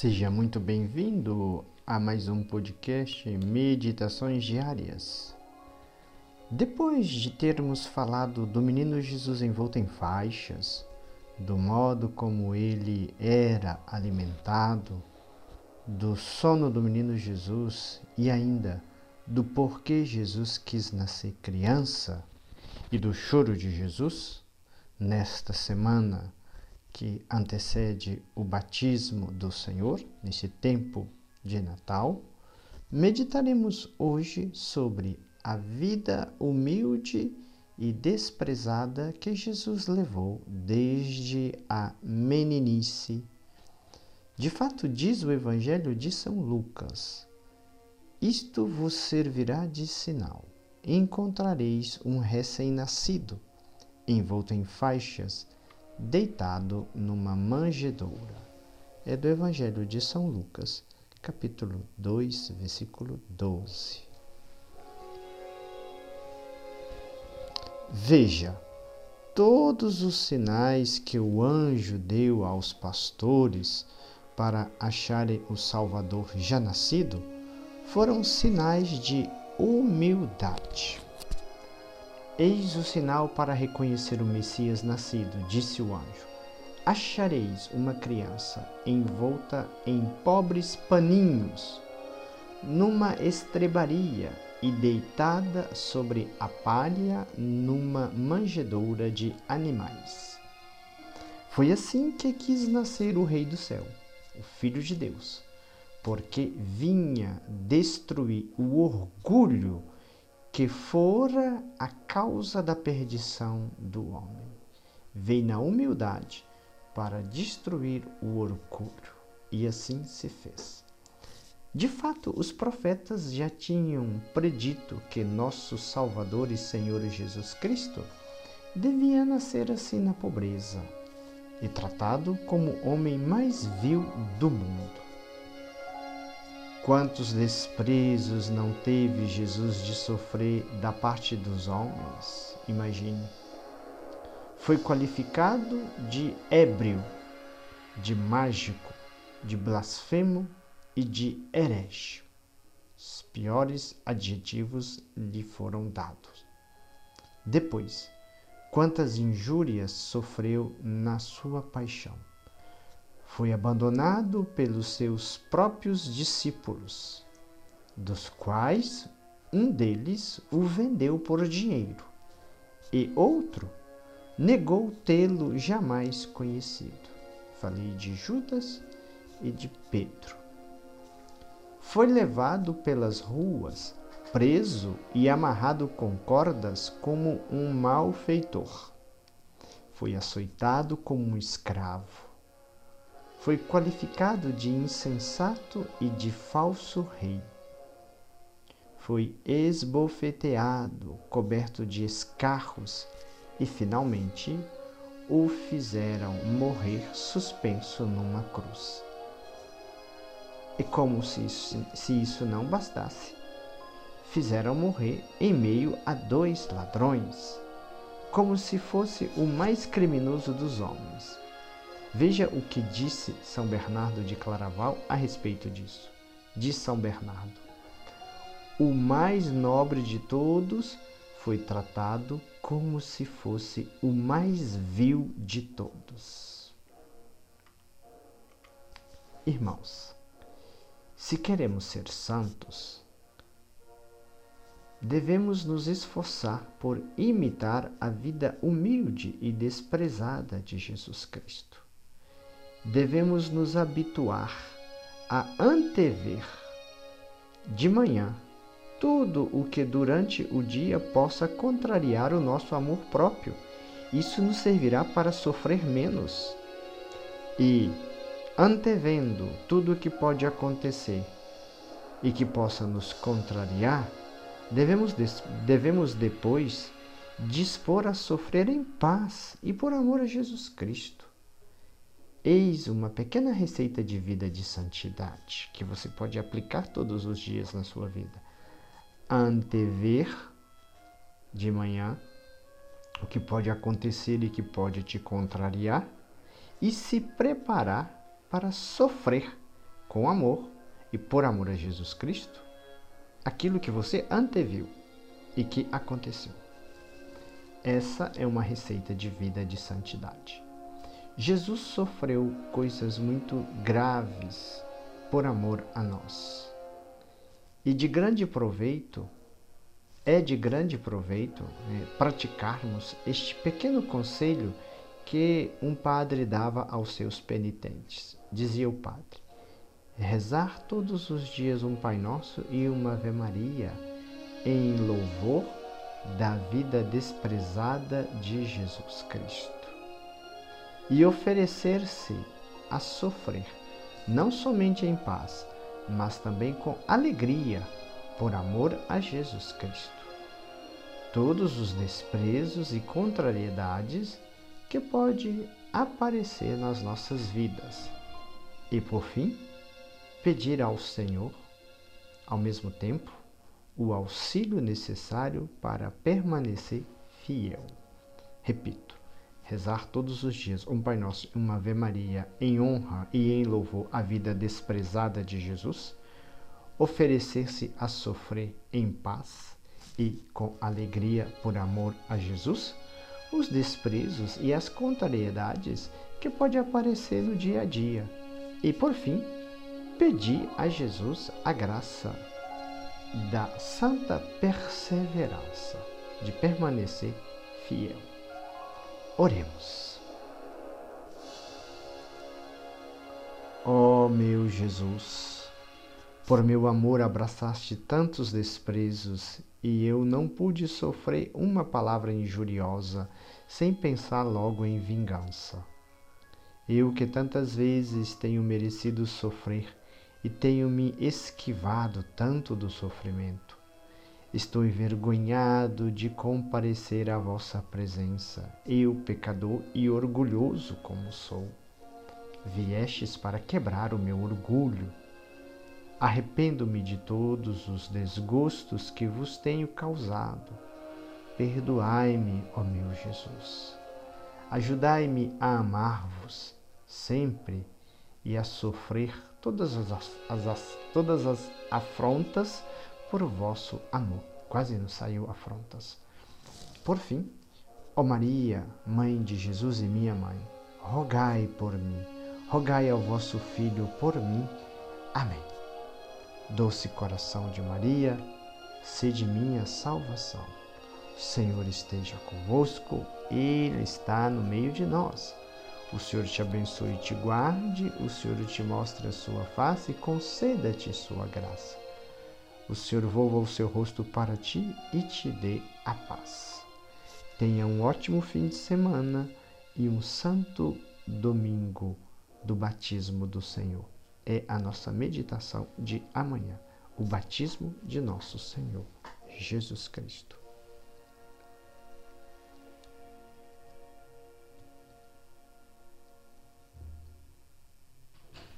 Seja muito bem-vindo a mais um podcast Meditações Diárias. Depois de termos falado do menino Jesus envolto em faixas, do modo como ele era alimentado, do sono do menino Jesus e ainda do porquê Jesus quis nascer criança e do choro de Jesus, nesta semana que antecede o batismo do Senhor, nesse tempo de Natal, meditaremos hoje sobre a vida humilde e desprezada que Jesus levou desde a meninice. De fato, diz o Evangelho de São Lucas: Isto vos servirá de sinal. Encontrareis um recém-nascido, envolto em faixas, deitado numa manjedoura. É do Evangelho de São Lucas, capítulo 2, versículo 12. Veja, todos os sinais que o anjo deu aos pastores para acharem o Salvador já nascido foram sinais de humildade. Eis o sinal para reconhecer o Messias nascido, disse o anjo. Achareis uma criança envolta em pobres paninhos, numa estrebaria e deitada sobre a palha numa manjedoura de animais. Foi assim que quis nascer o Rei do Céu, o Filho de Deus, porque vinha destruir o orgulho que fora a causa da perdição do homem. Veio na humildade para destruir o orgulho, e assim se fez. De fato, os profetas já tinham predito que nosso Salvador e Senhor Jesus Cristo devia nascer assim na pobreza e tratado como o homem mais vil do mundo. Quantos desprezos não teve Jesus de sofrer da parte dos homens? Imagine. Foi qualificado de ébrio, de mágico, de blasfemo e de herege. Os piores adjetivos lhe foram dados. Depois, quantas injúrias sofreu na sua paixão foi abandonado pelos seus próprios discípulos, dos quais um deles o vendeu por dinheiro, e outro negou tê-lo jamais conhecido. Falei de Judas e de Pedro. Foi levado pelas ruas, preso e amarrado com cordas como um malfeitor. Foi açoitado como um escravo foi qualificado de insensato e de falso rei. Foi esbofeteado, coberto de escarros e, finalmente, o fizeram morrer suspenso numa cruz. E como se isso, se isso não bastasse, fizeram morrer em meio a dois ladrões, como se fosse o mais criminoso dos homens Veja o que disse São Bernardo de Claraval a respeito disso. Diz São Bernardo: O mais nobre de todos foi tratado como se fosse o mais vil de todos. Irmãos, se queremos ser santos, devemos nos esforçar por imitar a vida humilde e desprezada de Jesus Cristo devemos nos habituar a antever de manhã tudo o que durante o dia possa contrariar o nosso amor próprio. Isso nos servirá para sofrer menos. E, antevendo tudo o que pode acontecer e que possa nos contrariar, devemos, devemos depois dispor a sofrer em paz e por amor a Jesus Cristo. Eis uma pequena receita de vida de santidade que você pode aplicar todos os dias na sua vida. Antever de manhã o que pode acontecer e que pode te contrariar e se preparar para sofrer com amor e por amor a Jesus Cristo, aquilo que você anteviu e que aconteceu. Essa é uma receita de vida de santidade. Jesus sofreu coisas muito graves por amor a nós. E de grande proveito, é de grande proveito né, praticarmos este pequeno conselho que um padre dava aos seus penitentes. Dizia o padre: rezar todos os dias um Pai Nosso e uma Ave Maria em louvor da vida desprezada de Jesus Cristo e oferecer-se a sofrer, não somente em paz, mas também com alegria, por amor a Jesus Cristo. Todos os desprezos e contrariedades que pode aparecer nas nossas vidas. E por fim, pedir ao Senhor, ao mesmo tempo, o auxílio necessário para permanecer fiel. Repito, rezar todos os dias um Pai Nosso e uma Ave Maria em honra e em louvor à vida desprezada de Jesus, oferecer-se a sofrer em paz e com alegria por amor a Jesus, os desprezos e as contrariedades que pode aparecer no dia a dia. E por fim, pedir a Jesus a graça da santa perseverança, de permanecer fiel. Oremos. Ó oh, meu Jesus, por meu amor abraçaste tantos desprezos e eu não pude sofrer uma palavra injuriosa sem pensar logo em vingança. Eu que tantas vezes tenho merecido sofrer e tenho me esquivado tanto do sofrimento. Estou envergonhado de comparecer à vossa presença, eu, pecador e orgulhoso como sou. Viestes para quebrar o meu orgulho. Arrependo-me de todos os desgostos que vos tenho causado. Perdoai-me, ó meu Jesus. Ajudai-me a amar-vos sempre e a sofrer todas as, as, todas as afrontas por vosso amor. Quase não saiu afrontas. Por fim, ó Maria, Mãe de Jesus e minha mãe, rogai por mim, rogai ao vosso Filho por mim. Amém. Doce coração de Maria, sede minha salvação. Senhor esteja convosco, Ele está no meio de nós. O Senhor te abençoe e te guarde, o Senhor te mostre a sua face e conceda-te sua graça. O Senhor volva o seu rosto para ti e te dê a paz. Tenha um ótimo fim de semana e um santo domingo do batismo do Senhor. É a nossa meditação de amanhã, o batismo de nosso Senhor Jesus Cristo.